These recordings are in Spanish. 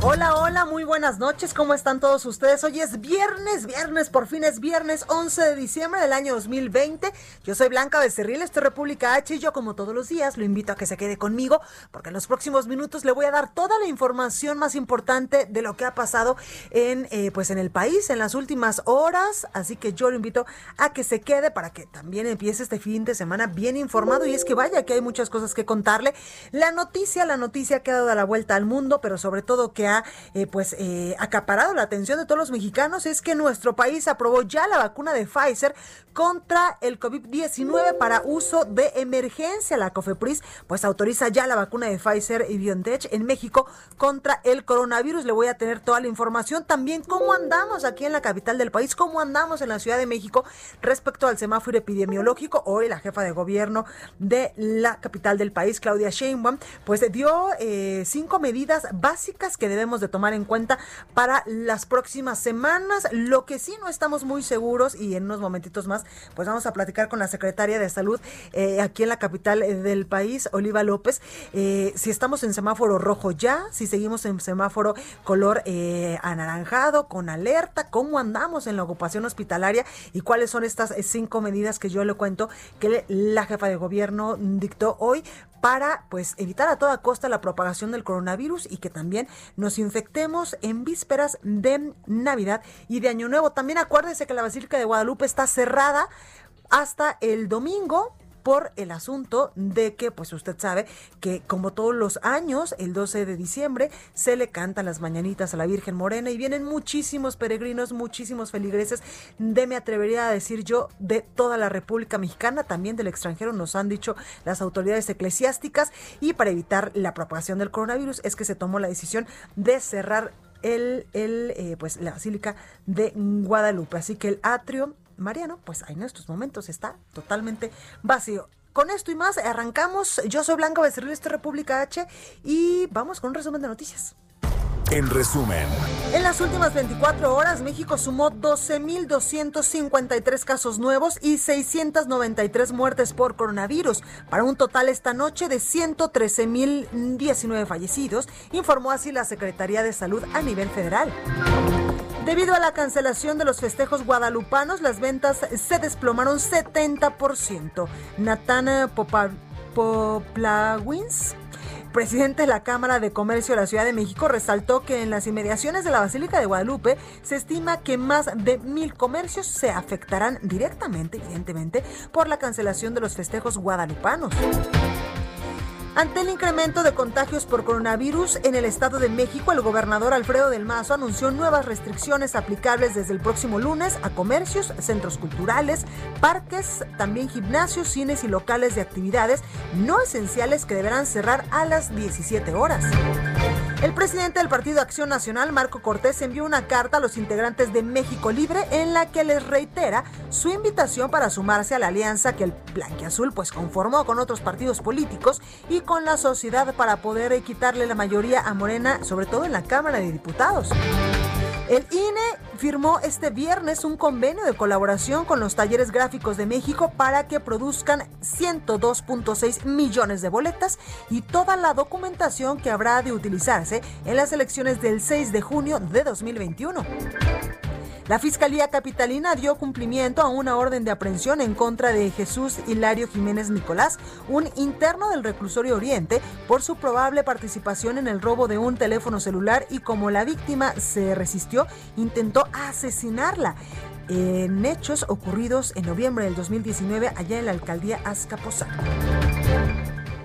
Hola, hola, muy buenas noches, ¿cómo están todos ustedes? Hoy es viernes, viernes, por fin es viernes 11 de diciembre del año 2020. Yo soy Blanca Becerril, esto es República H y yo como todos los días lo invito a que se quede conmigo porque en los próximos minutos le voy a dar toda la información más importante de lo que ha pasado en, eh, pues en el país en las últimas horas. Así que yo lo invito a que se quede para que también empiece este fin de semana bien informado y es que vaya que hay muchas cosas que contarle. La noticia, la noticia que ha dado la vuelta al mundo, pero sobre todo que eh, pues eh, acaparado la atención de todos los mexicanos es que nuestro país aprobó ya la vacuna de Pfizer contra el COVID-19 para uso de emergencia. La COFEPRIS pues autoriza ya la vacuna de Pfizer y BioNTech en México contra el coronavirus. Le voy a tener toda la información. También cómo andamos aquí en la capital del país, cómo andamos en la Ciudad de México respecto al semáforo epidemiológico. Hoy la jefa de gobierno de la capital del país, Claudia Sheinbaum, pues dio eh, cinco medidas básicas que debemos de tomar en cuenta para las próximas semanas. Lo que sí no estamos muy seguros y en unos momentitos más, pues vamos a platicar con la secretaria de salud eh, aquí en la capital eh, del país, Oliva López, eh, si estamos en semáforo rojo ya, si seguimos en semáforo color anaranjado, con alerta, cómo andamos en la ocupación hospitalaria y cuáles son estas cinco medidas que yo le cuento que la jefa de gobierno dictó hoy para pues evitar a toda costa la propagación del coronavirus y que también nos infectemos en vísperas de Navidad y de Año Nuevo. También acuérdese que la Basílica de Guadalupe está cerrada hasta el domingo por el asunto de que, pues usted sabe que como todos los años, el 12 de diciembre se le cantan las mañanitas a la Virgen Morena y vienen muchísimos peregrinos, muchísimos feligreses de, me atrevería a decir yo, de toda la República Mexicana, también del extranjero, nos han dicho las autoridades eclesiásticas y para evitar la propagación del coronavirus es que se tomó la decisión de cerrar el, el eh, pues la Basílica de Guadalupe. Así que el atrio Mariano, pues en estos momentos está totalmente vacío. Con esto y más, arrancamos. Yo soy Blanca Becerril, esto es República H y vamos con un resumen de noticias. En resumen, En las últimas 24 horas, México sumó 12.253 casos nuevos y 693 muertes por coronavirus, para un total esta noche de 113.019 fallecidos, informó así la Secretaría de Salud a nivel federal. Debido a la cancelación de los festejos guadalupanos, las ventas se desplomaron 70%. Natana Poplawins presidente de la Cámara de Comercio de la Ciudad de México resaltó que en las inmediaciones de la Basílica de Guadalupe se estima que más de mil comercios se afectarán directamente, evidentemente, por la cancelación de los festejos guadalupanos. Ante el incremento de contagios por coronavirus en el Estado de México, el gobernador Alfredo del Mazo anunció nuevas restricciones aplicables desde el próximo lunes a comercios, centros culturales, parques, también gimnasios, cines y locales de actividades no esenciales que deberán cerrar a las 17 horas. El presidente del Partido Acción Nacional, Marco Cortés, envió una carta a los integrantes de México Libre en la que les reitera su invitación para sumarse a la alianza que el Blanquiazul pues conformó con otros partidos políticos y con la sociedad para poder quitarle la mayoría a Morena, sobre todo en la Cámara de Diputados. El INE firmó este viernes un convenio de colaboración con los talleres gráficos de México para que produzcan 102.6 millones de boletas y toda la documentación que habrá de utilizarse en las elecciones del 6 de junio de 2021. La Fiscalía Capitalina dio cumplimiento a una orden de aprehensión en contra de Jesús Hilario Jiménez Nicolás, un interno del reclusorio Oriente, por su probable participación en el robo de un teléfono celular y como la víctima se resistió, intentó asesinarla en hechos ocurridos en noviembre del 2019 allá en la alcaldía Azcapotzalco.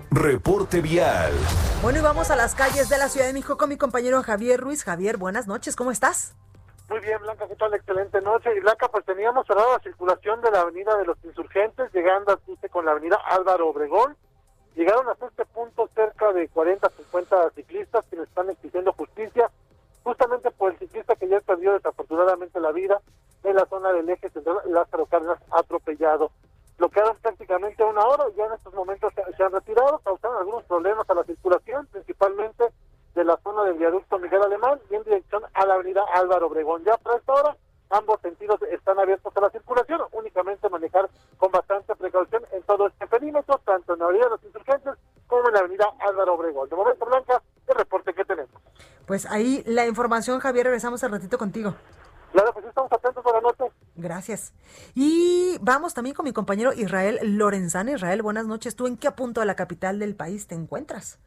Reporte Vial. Bueno, y vamos a las calles de la Ciudad de México con mi compañero Javier Ruiz. Javier, buenas noches, ¿cómo estás? Muy bien, Blanca, ¿qué tal? Excelente noche. Y Blanca, pues teníamos cerrada la circulación de la Avenida de los Insurgentes, llegando a con la Avenida Álvaro Obregón. Llegaron hasta este punto cerca de 40, 50 ciclistas que están exigiendo justicia, justamente por el ciclista que ya perdió desafortunadamente la vida en la zona del eje central Lázaro Cárdenas atropellado. Bloquearon prácticamente una hora, ya en estos momentos se, han retirado, causaron algunos problemas a la circulación, principalmente de la zona del viaducto Miguel Alemán y en dirección a la avenida Álvaro Obregón. Ya para esta hora ambos sentidos están abiertos a la circulación, únicamente manejar con bastante precaución en todo este perímetro, tanto en la avenida de los insurgentes como en la avenida Álvaro Obregón. De momento, Blanca, el reporte que tenemos. Pues ahí la información, Javier, regresamos al ratito contigo. Claro, pues estamos atentos, buenas noches. Gracias. Y vamos también con mi compañero Israel Lorenzana. Israel, buenas noches. ¿Tú en qué punto de la capital del país te encuentras?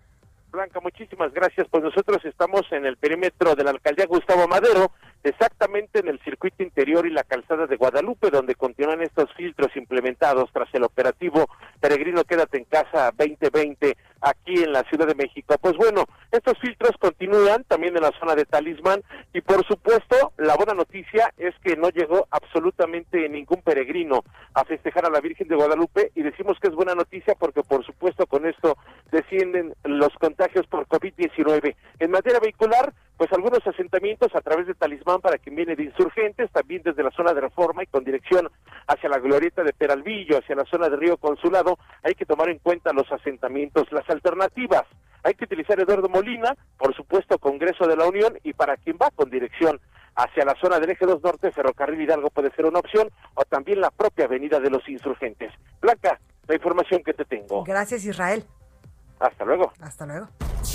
Blanca, muchísimas gracias. Pues nosotros estamos en el perímetro de la alcaldía Gustavo Madero, exactamente en el circuito interior y la calzada de Guadalupe, donde continúan estos filtros implementados tras el operativo Peregrino Quédate en Casa 2020 aquí en la Ciudad de México. Pues bueno, estos filtros continúan también en la zona de Talismán y por supuesto la buena noticia es que no llegó absolutamente ningún peregrino a festejar a la Virgen de Guadalupe y decimos que es buena noticia porque por supuesto con esto descienden los contagios por COVID-19. En materia vehicular, pues algunos asentamientos a través de Talismán para quien viene de insurgentes, también desde la zona de Reforma y con dirección hacia la glorieta de Peralvillo, hacia la zona de Río Consulado, hay que tomar en cuenta los asentamientos, las alternativas. Hay que utilizar Eduardo Molina, por supuesto Congreso de la Unión y para quien va con dirección hacia la zona del eje 2 norte, Ferrocarril Hidalgo puede ser una opción o también la propia avenida de los insurgentes. Blanca, la información que te tengo. Gracias Israel. Hasta luego. Hasta luego.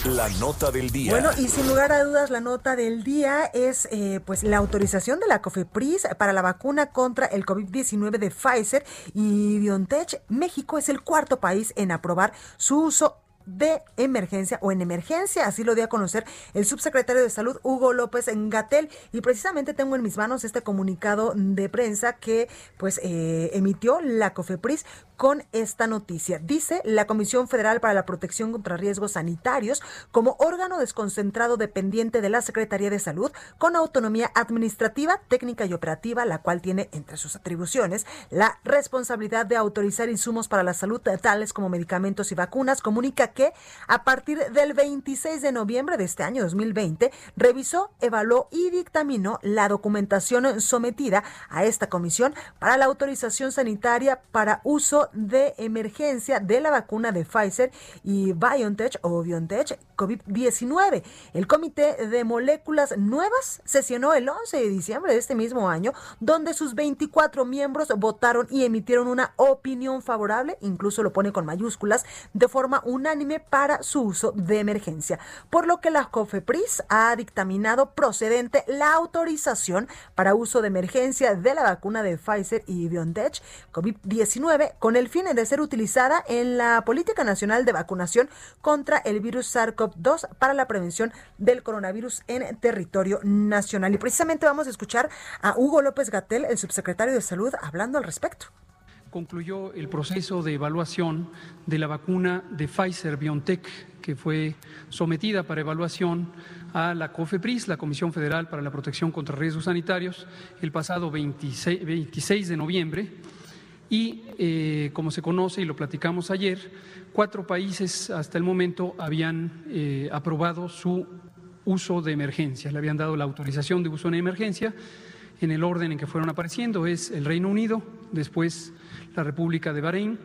La nota del día. Bueno, y sin lugar a dudas, la nota del día es eh, pues la autorización de la COFEPRIS para la vacuna contra el COVID-19 de Pfizer y BioNTech. México es el cuarto país en aprobar su uso de emergencia o en emergencia, así lo dio a conocer el subsecretario de Salud Hugo López Gatel y precisamente tengo en mis manos este comunicado de prensa que pues eh, emitió la COFEPRIS con esta noticia. Dice la Comisión Federal para la Protección contra Riesgos Sanitarios como órgano desconcentrado dependiente de la Secretaría de Salud con autonomía administrativa, técnica y operativa, la cual tiene entre sus atribuciones la responsabilidad de autorizar insumos para la salud tales como medicamentos y vacunas, comunica que a partir del 26 de noviembre de este año 2020 revisó, evaluó y dictaminó la documentación sometida a esta comisión para la autorización sanitaria para uso de emergencia de la vacuna de Pfizer y BioNTech o BioNTech COVID-19. El Comité de Moléculas Nuevas sesionó el 11 de diciembre de este mismo año, donde sus 24 miembros votaron y emitieron una opinión favorable, incluso lo pone con mayúsculas, de forma unánime para su uso de emergencia, por lo que la COFEPRIS ha dictaminado procedente la autorización para uso de emergencia de la vacuna de Pfizer y BioNTech COVID-19 con el fin de ser utilizada en la Política Nacional de Vacunación contra el virus SARS-CoV-2 para la prevención del coronavirus en territorio nacional. Y precisamente vamos a escuchar a Hugo López Gatel, el subsecretario de Salud, hablando al respecto concluyó el proceso de evaluación de la vacuna de Pfizer BioNTech, que fue sometida para evaluación a la COFEPRIS, la Comisión Federal para la Protección contra Riesgos Sanitarios, el pasado 26, de noviembre. Y, eh, como se conoce y lo platicamos ayer, cuatro países hasta el momento habían eh, aprobado su uso de emergencia, le habían dado la autorización de uso en emergencia en el orden en que fueron apareciendo. Es el Reino Unido, después la República de Bahrein,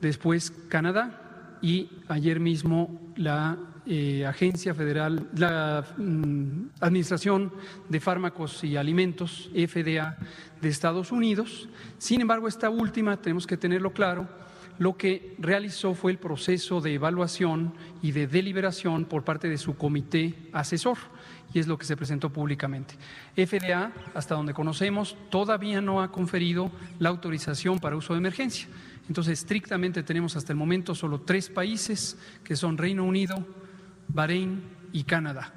después Canadá y ayer mismo la eh, Agencia Federal, la mm, Administración de Fármacos y Alimentos, FDA, de Estados Unidos. Sin embargo, esta última, tenemos que tenerlo claro, lo que realizó fue el proceso de evaluación y de deliberación por parte de su comité asesor y es lo que se presentó públicamente. FDA, hasta donde conocemos, todavía no ha conferido la autorización para uso de emergencia. Entonces, estrictamente tenemos hasta el momento solo tres países, que son Reino Unido, Bahrein y Canadá.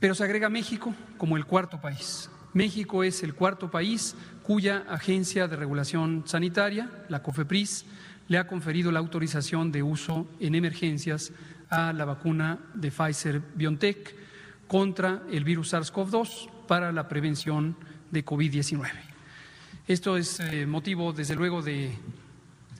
Pero se agrega México como el cuarto país. México es el cuarto país cuya agencia de regulación sanitaria, la COFEPRIS, le ha conferido la autorización de uso en emergencias a la vacuna de Pfizer BioNTech contra el virus SARS-CoV-2 para la prevención de COVID-19. Esto es eh, motivo, desde luego, de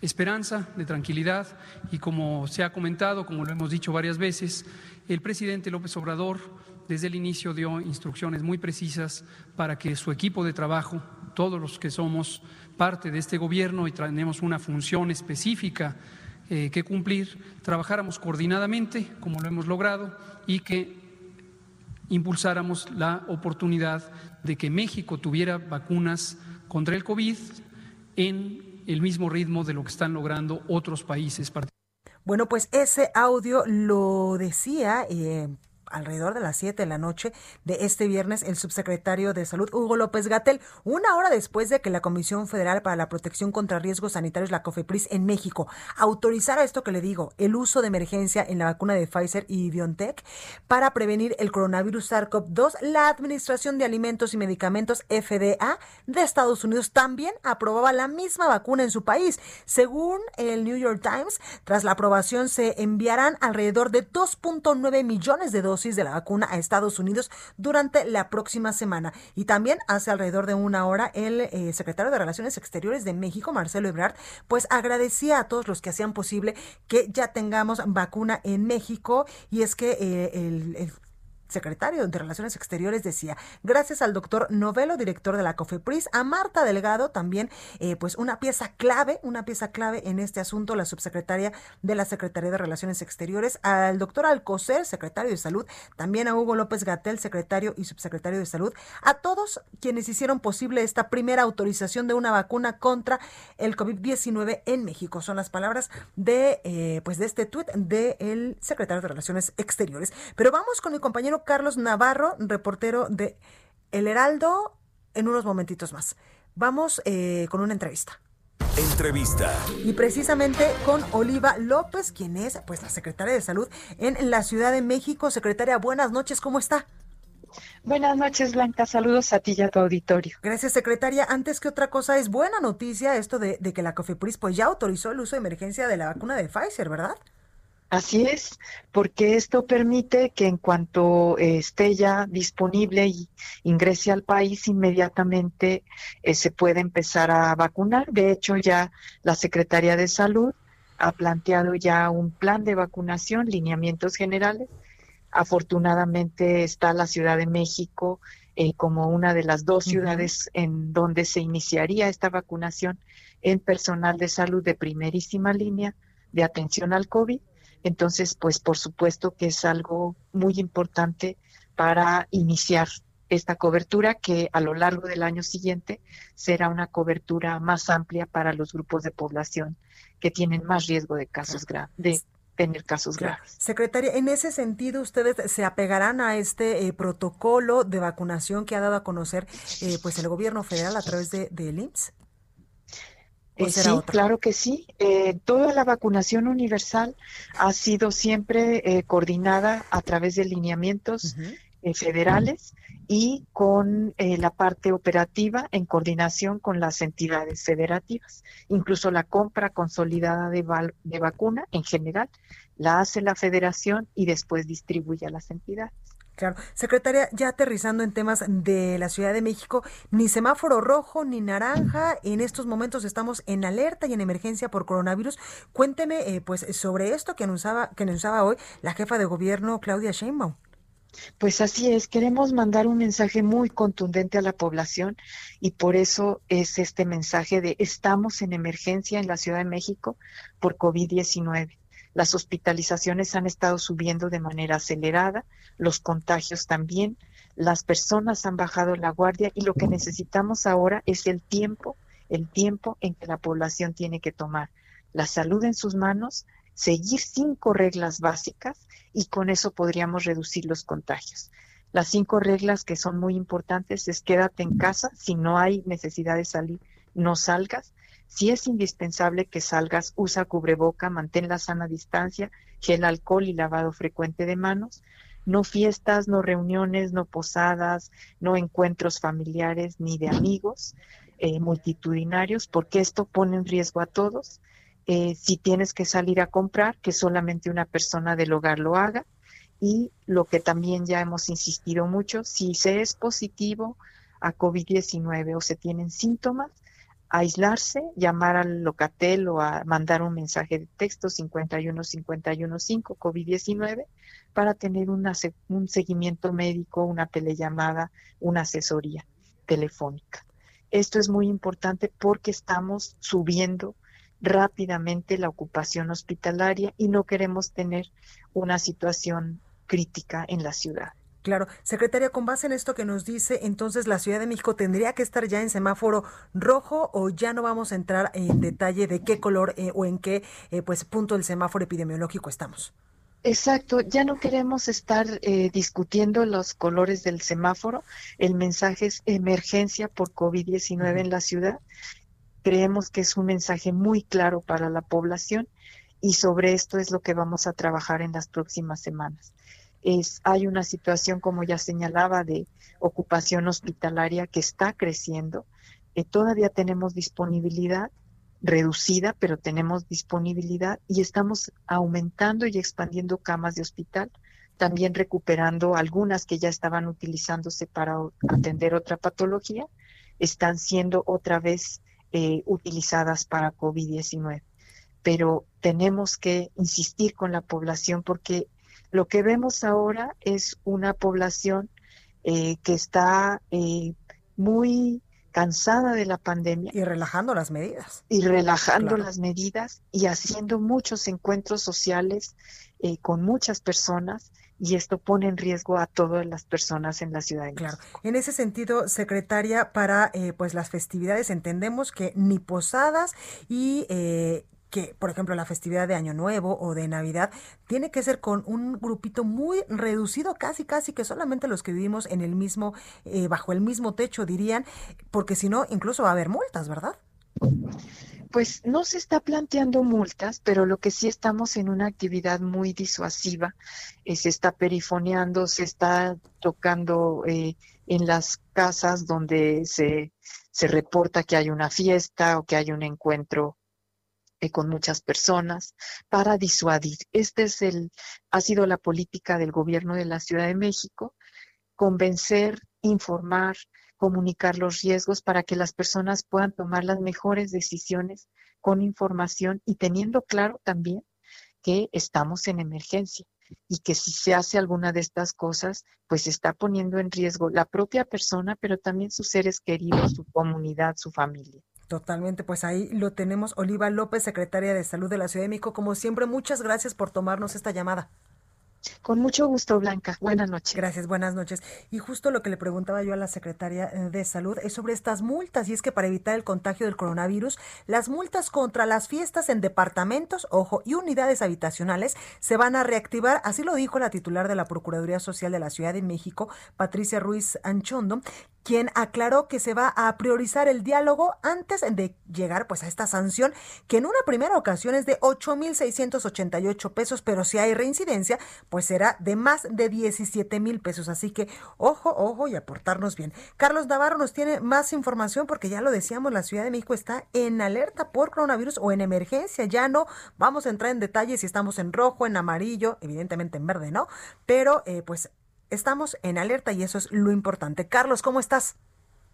esperanza, de tranquilidad y como se ha comentado, como lo hemos dicho varias veces, el presidente López Obrador desde el inicio dio instrucciones muy precisas para que su equipo de trabajo, todos los que somos parte de este gobierno y tenemos una función específica eh, que cumplir, trabajáramos coordinadamente, como lo hemos logrado, y que impulsáramos la oportunidad de que México tuviera vacunas contra el COVID en el mismo ritmo de lo que están logrando otros países. Bueno, pues ese audio lo decía eh, alrededor de las 7 de la noche de este viernes el subsecretario de Salud, Hugo López Gatel, una hora después de que la Comisión Federal para la Protección contra Riesgos Sanitarios, la COFEPRIS, en México, autorizara esto que le digo, el uso de emergencia en la vacuna de Pfizer y BioNTech para prevenir el coronavirus SARS-CoV-2, la Administración de Alimentos y Medicamentos, FDA, de Estados Unidos también aprobaba la misma vacuna en su país. Según el New York Times, tras la aprobación se enviarán alrededor de 2.9 millones de dosis de la vacuna a Estados Unidos durante la próxima semana. Y también hace alrededor de una hora el eh, secretario de Relaciones Exteriores de México, Marcelo Ebrard, pues agradecía a todos los que hacían posible que ya tengamos vacuna en México. Y es que eh, el secretario de Relaciones Exteriores decía, gracias al doctor Novelo, director de la COFEPRIS, a Marta Delgado, también eh, pues una pieza clave, una pieza clave en este asunto, la subsecretaria de la Secretaría de Relaciones Exteriores, al doctor Alcocer, secretario de Salud, también a Hugo López Gatel, secretario y subsecretario de Salud, a todos quienes hicieron posible esta primera autorización de una vacuna contra el COVID-19 en México. Son las palabras de eh, pues de este tuit del secretario de Relaciones Exteriores. Pero vamos con mi compañero Carlos Navarro, reportero de El Heraldo, en unos momentitos más. Vamos eh, con una entrevista. Entrevista. Y precisamente con Oliva López, quien es pues la secretaria de Salud en la Ciudad de México. Secretaria, buenas noches, ¿cómo está? Buenas noches, Blanca. Saludos a ti y a tu auditorio. Gracias, secretaria. Antes que otra cosa, es buena noticia esto de, de que la COFEPRIS pues ya autorizó el uso de emergencia de la vacuna de Pfizer, ¿verdad? Así es, porque esto permite que en cuanto eh, esté ya disponible y ingrese al país, inmediatamente eh, se puede empezar a vacunar. De hecho, ya la Secretaría de Salud ha planteado ya un plan de vacunación, lineamientos generales. Afortunadamente está la Ciudad de México eh, como una de las dos ciudades en donde se iniciaría esta vacunación en personal de salud de primerísima línea de atención al COVID entonces, pues por supuesto que es algo muy importante para iniciar esta cobertura que a lo largo del año siguiente será una cobertura más amplia para los grupos de población que tienen más riesgo de casos graves de tener casos graves. Secretaria, en ese sentido, ¿ustedes se apegarán a este eh, protocolo de vacunación que ha dado a conocer eh, pues el gobierno federal a través de, del IMSS? Eh, sí, claro que sí. Eh, toda la vacunación universal ha sido siempre eh, coordinada a través de lineamientos federales y con la parte operativa en coordinación con las entidades federativas. Incluso la compra consolidada de, de vacuna en general la hace la federación y después distribuye a las entidades. Claro. Secretaria, ya aterrizando en temas de la Ciudad de México, ni semáforo rojo ni naranja. En estos momentos estamos en alerta y en emergencia por coronavirus. Cuénteme, eh, pues, sobre esto que anunciaba, que anunciaba hoy la jefa de gobierno, Claudia Sheinbaum. Pues así es, queremos mandar un mensaje muy contundente a la población y por eso es este mensaje de estamos en emergencia en la Ciudad de México por COVID-19. Las hospitalizaciones han estado subiendo de manera acelerada, los contagios también, las personas han bajado la guardia y lo que necesitamos ahora es el tiempo, el tiempo en que la población tiene que tomar la salud en sus manos, seguir cinco reglas básicas y con eso podríamos reducir los contagios. Las cinco reglas que son muy importantes es quédate en casa, si no hay necesidad de salir, no salgas, si es indispensable que salgas, usa cubreboca, mantén la sana distancia, gel alcohol y lavado frecuente de manos. No fiestas, no reuniones, no posadas, no encuentros familiares ni de amigos eh, multitudinarios, porque esto pone en riesgo a todos. eh, si tienes que salir a comprar, que solamente una persona del hogar lo haga. Y lo que también ya hemos insistido mucho, si se es positivo a COVID-19 o se tienen síntomas, aislarse, llamar al locatel o a mandar un mensaje de texto 51515 COVID-19 para tener un seguimiento médico, una telellamada, una asesoría telefónica. Esto es muy importante porque estamos subiendo rápidamente la ocupación hospitalaria y no queremos tener una situación crítica en la ciudad. Claro, secretaria, con base en esto que nos dice, entonces la Ciudad de México tendría que estar ya en semáforo rojo o ya no vamos a entrar en detalle de qué color eh, o en qué eh, pues punto del semáforo epidemiológico estamos. Exacto, ya no queremos estar eh, discutiendo los colores del semáforo. El mensaje es emergencia por COVID-19 en la ciudad. Creemos que es un mensaje muy claro para la población y sobre esto es lo que vamos a trabajar en las próximas semanas. Hay una situación, como ya señalaba, de ocupación hospitalaria que está creciendo. Eh, todavía tenemos disponibilidad reducida, pero tenemos disponibilidad y estamos aumentando y expandiendo camas de hospital, también recuperando algunas que ya estaban utilizándose para atender otra patología, están siendo otra vez eh, utilizadas para COVID-19. Pero tenemos que insistir con la población porque lo que vemos ahora es una población eh, que está eh, muy cansada de la pandemia. Y relajando las medidas. Y relajando las medidas y haciendo muchos encuentros sociales eh, con muchas personas y esto pone en riesgo a todas las personas en la ciudad de Claro. En ese sentido, secretaria, para eh, pues las festividades entendemos que ni posadas y eh, que, por ejemplo, la festividad de Año Nuevo o de Navidad tiene que ser con un grupito muy reducido, casi, casi que solamente los que vivimos en el mismo, eh, bajo el mismo techo, dirían, porque si no, incluso va a haber multas, ¿verdad? Pues no se está planteando multas, pero lo que sí estamos en una actividad muy disuasiva, eh, se está perifoneando, se está tocando eh, en las casas donde se, se reporta que hay una fiesta o que hay un encuentro con muchas personas para disuadir. Este es el, ha sido la política del gobierno de la Ciudad de México, convencer, informar, comunicar los riesgos para que las personas puedan tomar las mejores decisiones con información y teniendo claro también que estamos en emergencia y que si se hace alguna de estas cosas, pues está poniendo en riesgo la propia persona, pero también sus seres queridos, su comunidad, su familia. Totalmente, pues ahí lo tenemos. Oliva López, secretaria de Salud de la Ciudad de México. Como siempre, muchas gracias por tomarnos esta llamada. Con mucho gusto, Blanca. Buenas noches. Gracias, buenas noches. Y justo lo que le preguntaba yo a la secretaria eh, de Salud es sobre estas multas, y es que para evitar el contagio del coronavirus, las multas contra las fiestas en departamentos, ojo, y unidades habitacionales se van a reactivar, así lo dijo la titular de la Procuraduría Social de la Ciudad de México, Patricia Ruiz Anchondo, quien aclaró que se va a priorizar el diálogo antes de llegar pues a esta sanción que en una primera ocasión es de 8.688 pesos, pero si hay reincidencia, pues será de más de 17 mil pesos. Así que ojo, ojo y aportarnos bien. Carlos Navarro nos tiene más información porque ya lo decíamos, la Ciudad de México está en alerta por coronavirus o en emergencia. Ya no vamos a entrar en detalles si estamos en rojo, en amarillo, evidentemente en verde, ¿no? Pero eh, pues estamos en alerta y eso es lo importante. Carlos, ¿cómo estás?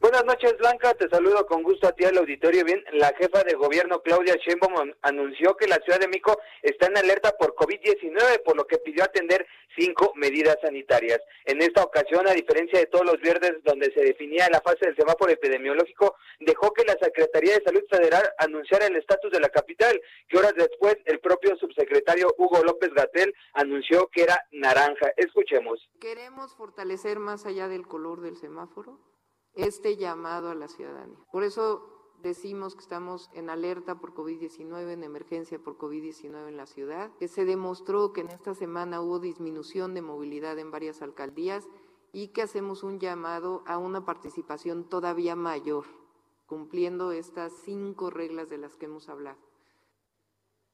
Buenas noches, Blanca. Te saludo con gusto a ti al auditorio. Bien, la jefa de gobierno, Claudia Sheinbaum, anunció que la Ciudad de México está en alerta por COVID-19, por lo que pidió atender cinco medidas sanitarias. En esta ocasión, a diferencia de todos los viernes donde se definía la fase del semáforo epidemiológico, dejó que la Secretaría de Salud Federal anunciara el estatus de la capital, que horas después el propio subsecretario Hugo López Gatel anunció que era naranja. Escuchemos. Queremos fortalecer más allá del color del semáforo este llamado a la ciudadanía. Por eso decimos que estamos en alerta por COVID-19, en emergencia por COVID-19 en la ciudad, que se demostró que en esta semana hubo disminución de movilidad en varias alcaldías y que hacemos un llamado a una participación todavía mayor, cumpliendo estas cinco reglas de las que hemos hablado.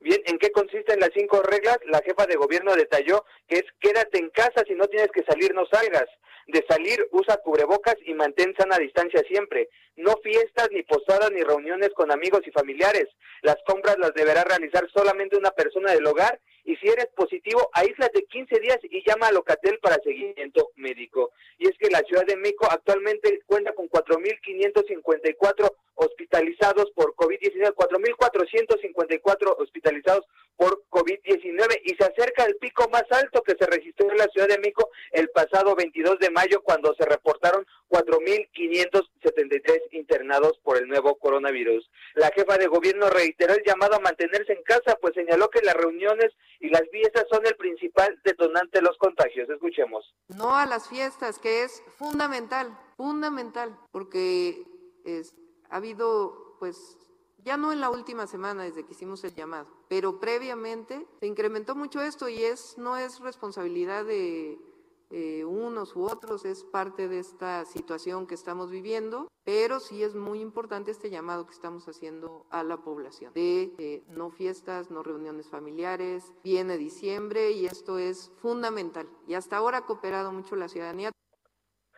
Bien, ¿en qué consisten las cinco reglas? La jefa de gobierno detalló que es quédate en casa, si no tienes que salir, no salgas. de salir, usa cubrebocas y mantén sana distancia siempre. No fiestas, ni posadas, ni reuniones con amigos y familiares. Las compras las deberá realizar solamente una persona del hogar y si eres positivo, aíslate 15 días y llama a Locatel para seguimiento médico. Y es que la Ciudad de México actualmente cuenta con 4.554 hospitalizados por COVID-19, 4.454 hospitalizados por COVID-19 y se acerca el pico más alto que se registró en la Ciudad de México el pasado 22 de mayo cuando se reportaron 4.573 internados por el nuevo coronavirus. La jefa de gobierno reiteró el llamado a mantenerse en casa, pues señaló que las reuniones y las fiestas son el principal detonante de los contagios. Escuchemos. No a las fiestas, que es fundamental, fundamental, porque es, ha habido, pues, ya no en la última semana desde que hicimos el llamado, pero previamente se incrementó mucho esto y es no es responsabilidad de unos u otros, es parte de esta situación que estamos viviendo, pero sí es muy importante este llamado que estamos haciendo a la población de eh, no fiestas, no reuniones familiares, viene diciembre y esto es fundamental. Y hasta ahora ha cooperado mucho la ciudadanía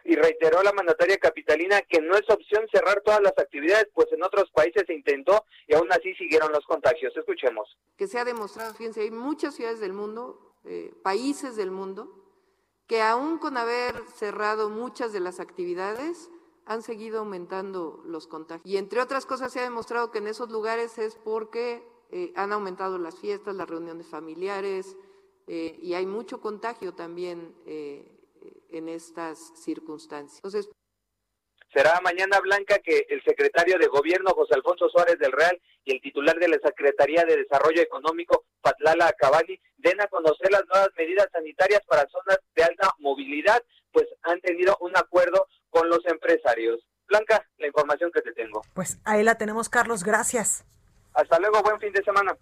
y reiteró la mandataria capitalina que no es opción cerrar todas las actividades, pues en otros países se intentó y aún así siguieron los contagios. Escuchemos. Que se ha demostrado, fíjense, hay muchas ciudades del mundo, eh, países del mundo, que aún con haber cerrado muchas de las actividades, han seguido aumentando los contagios. Y entre otras cosas se ha demostrado que en esos lugares es porque eh, han aumentado las fiestas, las reuniones familiares, eh, y hay mucho contagio también en estas circunstancias. Entonces, Será mañana blanca que el secretario de Gobierno, José Alfonso Suárez del Real, y el titular de la Secretaría de Desarrollo Económico, Patlala Acabali, den a conocer las nuevas medidas sanitarias para zonas de alta movilidad, pues han tenido un acuerdo con los empresarios. Blanca, la información que te tengo. Pues ahí la tenemos, Carlos. Gracias. Hasta luego, buen fin de semana.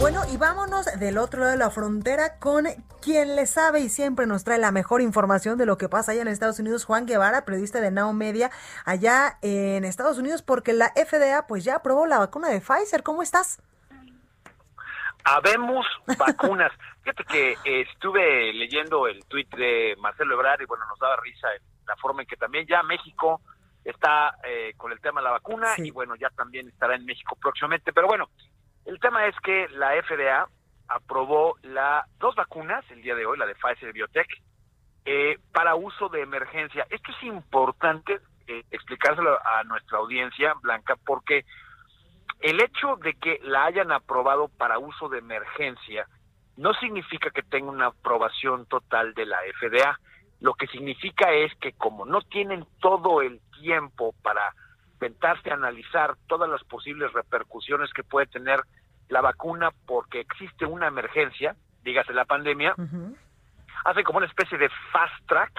Bueno. y vámonos del otro lado de la frontera con quien le sabe y siempre nos trae la mejor información de lo que pasa allá en Estados Unidos, Juan Guevara, periodista de Now Media, allá en Estados Unidos, porque la FDA pues ya aprobó la vacuna de Pfizer. ¿Cómo estás? Habemos vacunas. Fíjate que estuve leyendo el tuit de Marcelo Ebrard y bueno, nos daba risa la forma en que también ya México está eh, con el tema de la vacuna y bueno, ya también estará en México próximamente. Pero bueno, el tema es que la FDA aprobó la dos vacunas el día de hoy, la de Pfizer y Biotech, eh, para uso de emergencia. Esto es importante eh, explicárselo a nuestra audiencia, Blanca, porque el hecho de que la hayan aprobado para uso de emergencia no significa que tenga una aprobación total de la FDA. Lo que significa es que como no tienen todo el tiempo para intentarse analizar todas las posibles repercusiones que puede tener la vacuna porque existe una emergencia, dígase la pandemia, hace como una especie de fast track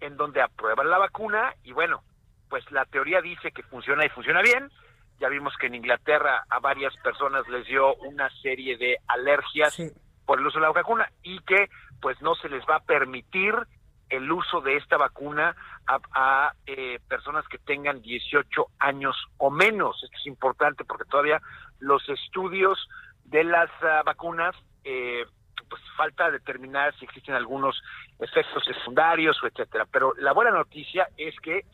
en donde aprueban la vacuna y bueno, pues la teoría dice que funciona y funciona bien. Ya vimos que en Inglaterra a varias personas les dio una serie de alergias por el uso de la vacuna y que pues no se les va a permitir el uso de esta vacuna a, eh, personas que tengan 18 años o menos. Esto es importante porque todavía los estudios de las ah, vacunas, eh, pues falta determinar si existen algunos efectos secundarios o etcétera. Pero la buena noticia es que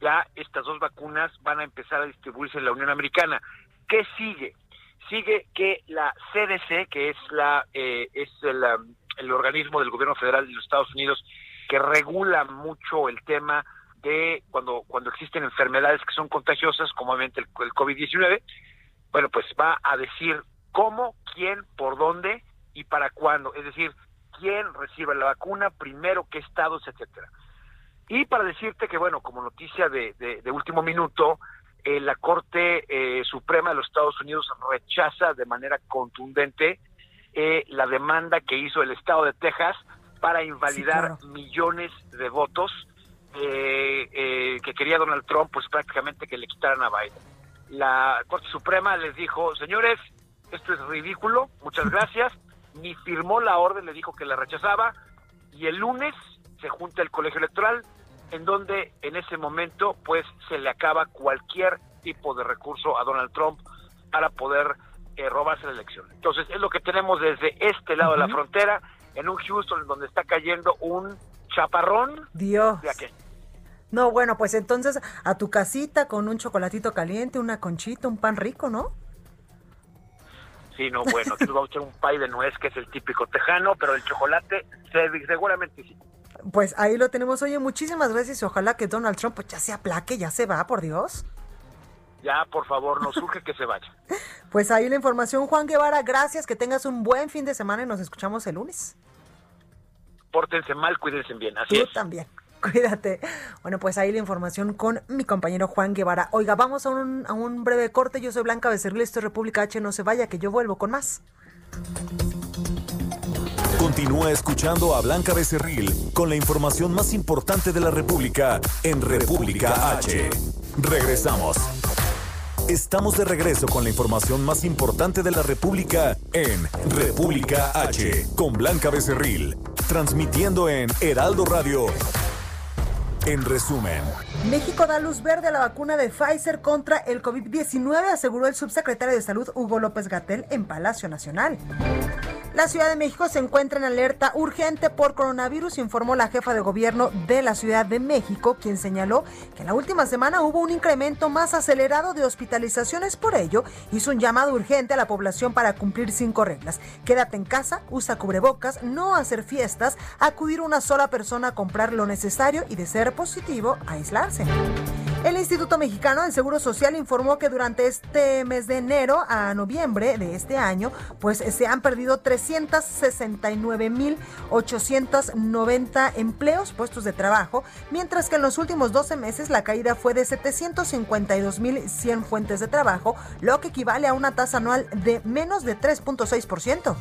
ya estas dos vacunas van a empezar a distribuirse en la Unión Americana. ¿Qué sigue? Sigue que la CDC, que es la eh, es el, el organismo del gobierno federal de los Estados Unidos que regula mucho el tema de cuando, cuando existen enfermedades que son contagiosas, como obviamente el, COVID-19, bueno, pues va a decir cómo, quién, por dónde y para cuándo. Es decir, quién recibe la vacuna, primero, qué estados, etcétera. Y para decirte que, bueno, como noticia de, de, último minuto, eh, la Corte eh, Suprema de los Estados Unidos rechaza de manera contundente eh, la demanda que hizo el Estado de Texas para invalidar millones de votos eh, eh, que quería Donald Trump, pues prácticamente que le quitaran a Biden. La Corte Suprema les dijo, señores, esto es ridículo, muchas gracias, ni firmó la orden, le dijo que la rechazaba, y el lunes se junta el colegio electoral, en donde en ese momento pues se le acaba cualquier tipo de recurso a Donald Trump para poder eh, robarse la elección. Entonces es lo que tenemos desde este lado de la frontera en un Houston donde está cayendo un chaparrón. Dios. ¿De a qué? No, bueno, pues entonces a tu casita con un chocolatito caliente, una conchita, un pan rico, ¿no? Sí, no, bueno, aquí vamos a echar un pay de nuez, que es el típico tejano, pero el chocolate se- seguramente sí. Pues ahí lo tenemos. Oye, muchísimas gracias y ojalá que Donald Trump pues, ya se aplaque, ya se va, por Dios. Ya, por favor, nos surge que se vaya. Pues ahí la información, Juan Guevara. Gracias, que tengas un buen fin de semana y nos escuchamos el lunes. Pórtense mal, cuídense bien, así Tú es. también. Cuídate. Bueno, pues ahí la información con mi compañero Juan Guevara. Oiga, vamos a un, a un breve corte. Yo soy Blanca Becerril, esto es República H. No se vaya, que yo vuelvo con más. Continúa escuchando a Blanca Becerril con la información más importante de la República en República H. Regresamos. Estamos de regreso con la información más importante de la República en República H con Blanca Becerril, transmitiendo en Heraldo Radio. En resumen, México da luz verde a la vacuna de Pfizer contra el COVID-19, aseguró el subsecretario de Salud Hugo López Gatel en Palacio Nacional. La Ciudad de México se encuentra en alerta urgente por coronavirus, informó la jefa de gobierno de la Ciudad de México, quien señaló que en la última semana hubo un incremento más acelerado de hospitalizaciones. Por ello, hizo un llamado urgente a la población para cumplir cinco reglas. Quédate en casa, usa cubrebocas, no hacer fiestas, acudir una sola persona a comprar lo necesario y, de ser positivo, aislarse. El Instituto Mexicano del Seguro Social informó que durante este mes de enero a noviembre de este año, pues se han perdido 369.890 empleos, puestos de trabajo, mientras que en los últimos 12 meses la caída fue de 752.100 fuentes de trabajo, lo que equivale a una tasa anual de menos de 3.6%.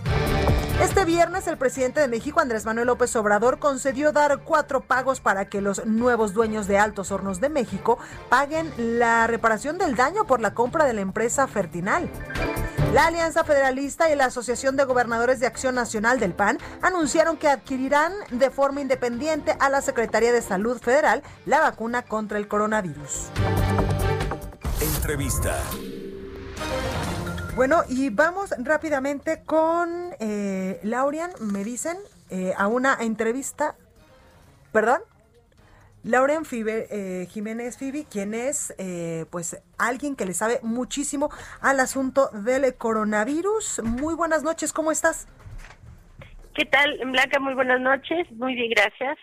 Este viernes el presidente de México, Andrés Manuel López Obrador, concedió dar cuatro pagos para que los nuevos dueños de Altos Hornos de México paguen la reparación del daño por la compra de la empresa Fertinal. La Alianza Federalista y la Asociación de Gobernadores de Acción Nacional del PAN anunciaron que adquirirán de forma independiente a la Secretaría de Salud Federal la vacuna contra el coronavirus. entrevista. Bueno, y vamos rápidamente con eh, Laurian, me dicen, eh, a una entrevista, perdón, Laurian Fibe- eh, Jiménez Fibi, quien es eh, pues alguien que le sabe muchísimo al asunto del coronavirus. Muy buenas noches, ¿cómo estás? ¿Qué tal, Blanca? Muy buenas noches. Muy bien, gracias.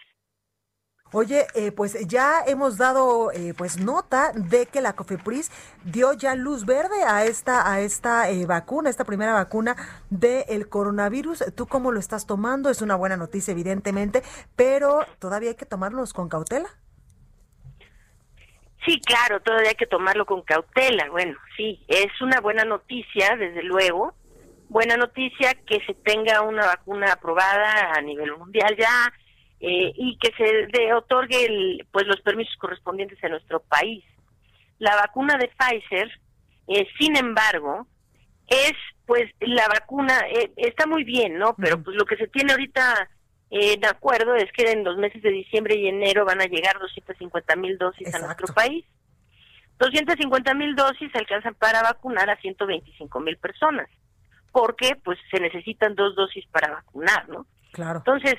Oye, eh, pues ya hemos dado eh, pues nota de que la COFEPRIS dio ya luz verde a esta a esta eh, vacuna, esta primera vacuna del coronavirus. ¿Tú cómo lo estás tomando? Es una buena noticia, evidentemente, pero todavía hay que tomarlos con cautela. Sí, claro, todavía hay que tomarlo con cautela. Bueno, sí, es una buena noticia, desde luego. Buena noticia que se tenga una vacuna aprobada a nivel mundial ya eh, y que se de, otorgue el, pues los permisos correspondientes a nuestro país. La vacuna de Pfizer, eh, sin embargo, es pues la vacuna eh, está muy bien, ¿no? Pero pues lo que se tiene ahorita eh, de acuerdo es que en los meses de diciembre y enero van a llegar 250 mil dosis a nuestro país. 250 mil dosis alcanzan para vacunar a 125 mil personas, porque pues se necesitan dos dosis para vacunar, ¿no? Claro. Entonces,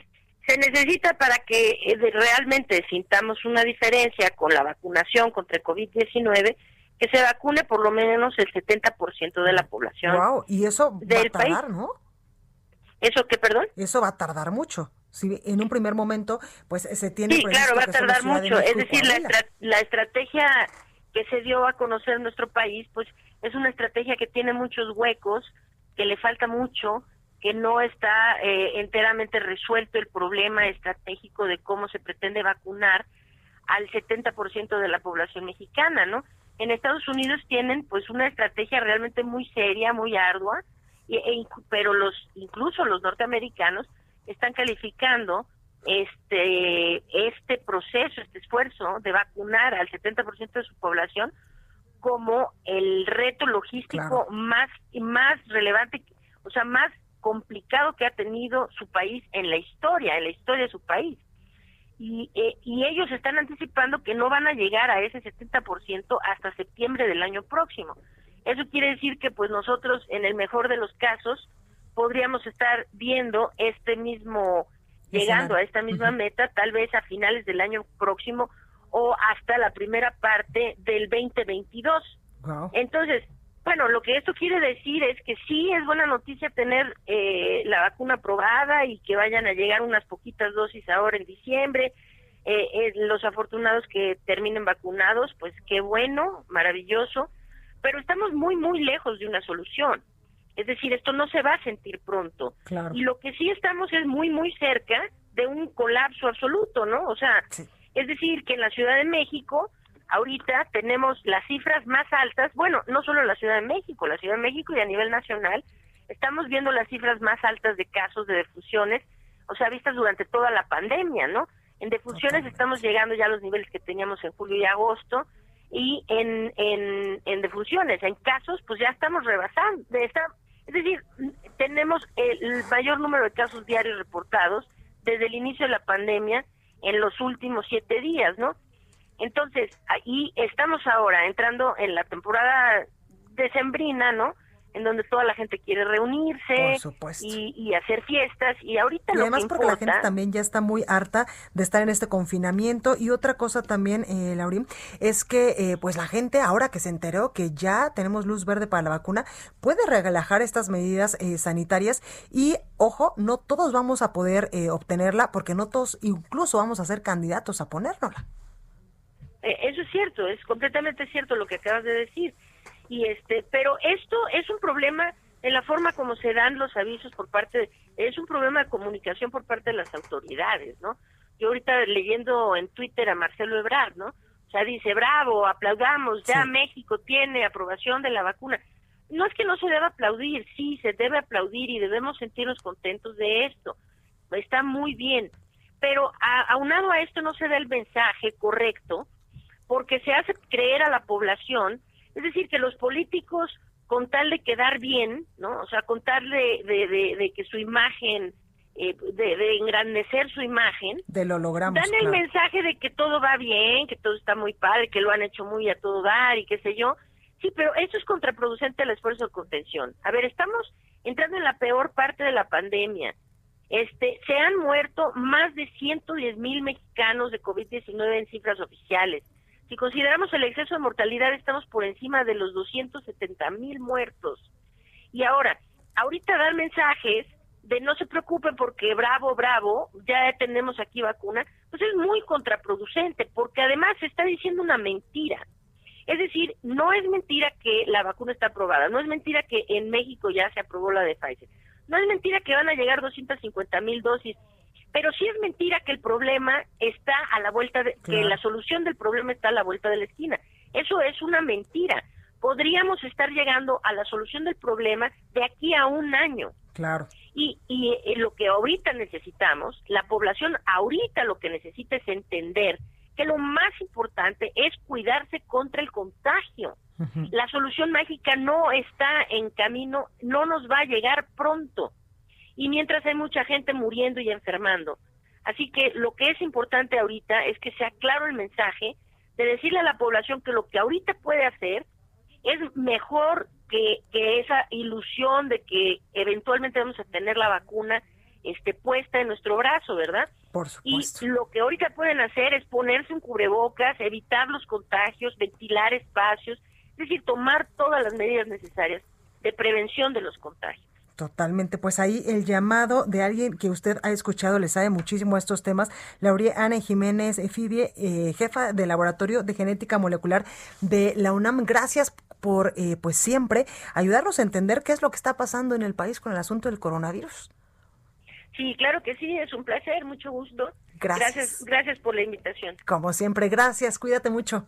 se necesita para que eh, realmente sintamos una diferencia con la vacunación contra el COVID-19, que se vacune por lo menos el 70% de la población. Wow, y eso va a país. tardar, ¿no? ¿Eso qué, perdón? Eso va a tardar mucho. Si en un primer momento, pues se tiene Sí, claro, va a tardar de mucho. Es decir, la, estra- la estrategia que se dio a conocer en nuestro país, pues es una estrategia que tiene muchos huecos, que le falta mucho, que no está eh, enteramente resuelto el problema estratégico de cómo se pretende vacunar al 70% de la población mexicana, ¿no? En Estados Unidos tienen pues una estrategia realmente muy seria, muy ardua, y- e inc- pero los incluso los norteamericanos están calificando este este proceso, este esfuerzo de vacunar al 70% de su población como el reto logístico Claro. más más relevante, o sea, más complicado que ha tenido su país en la historia, en la historia de su país. Y, eh, y ellos están anticipando que no van a llegar a ese 70% hasta septiembre del año próximo. Eso quiere decir que pues nosotros en el mejor de los casos podríamos estar viendo este mismo llegando a esta misma meta tal vez a finales del año próximo o hasta la primera parte del 2022. Entonces, bueno, lo que esto quiere decir es que sí es buena noticia tener eh, la vacuna aprobada y que vayan a llegar unas poquitas dosis ahora en diciembre. Eh, eh, los afortunados que terminen vacunados, pues qué bueno, maravilloso, pero estamos muy, muy lejos de una solución. Es decir, esto no se va a sentir pronto. Y lo que sí estamos es muy, muy cerca de un colapso absoluto, ¿no? O sea, es decir, que en la Ciudad de México ahorita tenemos las cifras más altas, bueno, no solo en la Ciudad de México, la Ciudad de México y a nivel nacional, estamos viendo las cifras más altas de casos de defusiones, o sea, vistas durante toda la pandemia, ¿no? En defusiones estamos llegando ya a los niveles que teníamos en julio y agosto, y en, en, en defunciones, en casos, pues ya estamos rebasando. De esta, es decir, tenemos el mayor número de casos diarios reportados desde el inicio de la pandemia en los últimos siete días, ¿no? Entonces, ahí estamos ahora entrando en la temporada decembrina, ¿no? en donde toda la gente quiere reunirse y, hacer fiestas y ahorita y además porque la gente también ya está muy harta de estar en este confinamiento. Y otra cosa también eh, Laurín es que eh, pues la gente ahora que se enteró que ya tenemos luz verde para la vacuna puede relajar estas medidas eh, sanitarias. Y ojo no todos vamos a poder eh, obtenerla porque no todos incluso vamos a ser candidatos a ponérnosla eso es cierto es completamente cierto lo que acabas de decir. Y este pero esto es un problema en la forma como se dan los avisos por parte es un problema de comunicación por parte de las autoridades no yo ahorita leyendo en Twitter a Marcelo Ebrard no o sea dice bravo aplaudamos ya México tiene aprobación de la vacuna no es que no se deba aplaudir sí se debe aplaudir y debemos sentirnos contentos de esto. Está muy bien pero aunado a esto no se da el mensaje correcto porque se hace creer a la población es decir, que los políticos, con tal de quedar bien, ¿no? O sea, con tal de, de, que su imagen, eh, de, engrandecer su imagen, de lo logramos, dan el mensaje de que todo va bien, que todo está muy padre, que lo han hecho muy a todo dar y qué sé yo. Sí, pero eso es contraproducente al esfuerzo de contención. A ver, estamos entrando en la peor parte de la pandemia. Este, se han muerto más de 110 mil mexicanos de COVID-19 en cifras oficiales. Si consideramos el exceso de mortalidad, estamos por encima de los 270 mil muertos. Y ahora, ahorita dar mensajes de no se preocupen porque bravo, bravo, ya tenemos aquí vacuna, pues es muy contraproducente porque además se está diciendo una mentira. Es decir, no es mentira que la vacuna está aprobada, no es mentira que en México ya se aprobó la de Pfizer, no es mentira que van a llegar 250 mil dosis pero sí es mentira que el problema está a la vuelta de, que la solución del problema está a la vuelta de la esquina. Eso es una mentira. Podríamos estar llegando a la solución del problema de aquí a un año. Claro. Y, y eh, lo que ahorita necesitamos, la población ahorita lo que necesita es entender que lo más importante es cuidarse contra el contagio. La solución mágica no está en camino, no nos va a llegar pronto y mientras hay mucha gente muriendo y enfermando. Así que lo que es importante ahorita es que sea claro el mensaje de decirle a la población que lo que ahorita puede hacer es mejor que, que esa ilusión de que eventualmente vamos a tener la vacuna este, puesta en nuestro brazo, ¿verdad? Por supuesto. Y lo que ahorita pueden hacer es ponerse un cubrebocas, evitar los contagios, ventilar espacios, es decir, tomar todas las medidas necesarias de prevención de los contagios. Totalmente, pues ahí el llamado de alguien que usted ha escuchado, le sabe muchísimo a estos temas, Laurie Ana Jiménez Fibie, eh, jefa del Laboratorio de Genética Molecular de la UNAM. Gracias por, eh, pues siempre, ayudarnos a entender qué es lo que está pasando en el país con el asunto del coronavirus. Sí, claro que sí, es un placer, mucho gusto. Gracias. Gracias, gracias por la invitación. Como siempre, gracias, cuídate mucho.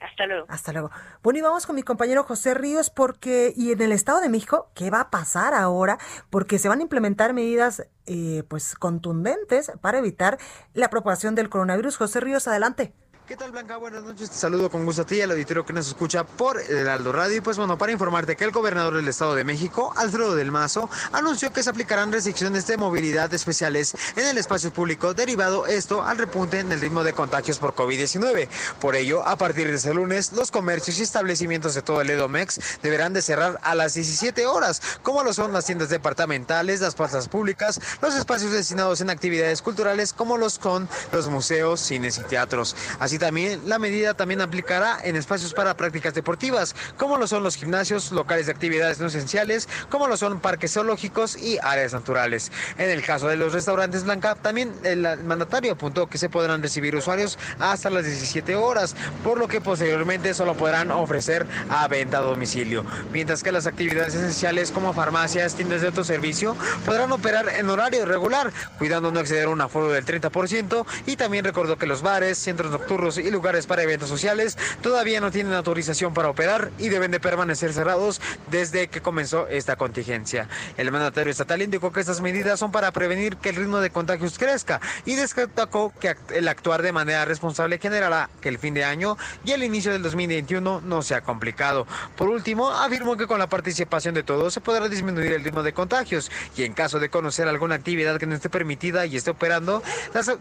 Hasta luego. Hasta luego. Bueno, y vamos con mi compañero José Ríos porque, y en el Estado de México, ¿qué va a pasar ahora? Porque se van a implementar medidas, eh, pues, contundentes para evitar la propagación del coronavirus. José Ríos, adelante. ¿Qué tal Blanca? Buenas noches, te saludo con gusto a ti y al auditorio que nos escucha por el Aldo Radio. Y pues bueno, para informarte que el gobernador del Estado de México, Alfredo del Mazo, anunció que se aplicarán restricciones de movilidad especiales en el espacio público, derivado esto al repunte en el ritmo de contagios por COVID-19. Por ello, a partir de este lunes, los comercios y establecimientos de todo el Edomex deberán de cerrar a las 17 horas, como lo son las tiendas departamentales, las plazas públicas, los espacios destinados en actividades culturales, como los con los museos, cines y teatros. Así también la medida también aplicará en espacios para prácticas deportivas, como lo son los gimnasios, locales de actividades no esenciales, como lo son parques zoológicos y áreas naturales. En el caso de los restaurantes Blanca, también el mandatario apuntó que se podrán recibir usuarios hasta las 17 horas, por lo que posteriormente solo podrán ofrecer a venta a domicilio, mientras que las actividades esenciales como farmacias, tiendas de autoservicio podrán operar en horario regular, cuidando no exceder un aforo del 30% y también recordó que los bares, centros nocturnos y lugares para eventos sociales todavía no tienen autorización para operar y deben de permanecer cerrados desde que comenzó esta contingencia. El mandatario estatal indicó que estas medidas son para prevenir que el ritmo de contagios crezca y destacó que el actuar de manera responsable generará que el fin de año y el inicio del 2021 no sea complicado. Por último, afirmó que con la participación de todos se podrá disminuir el ritmo de contagios y en caso de conocer alguna actividad que no esté permitida y esté operando,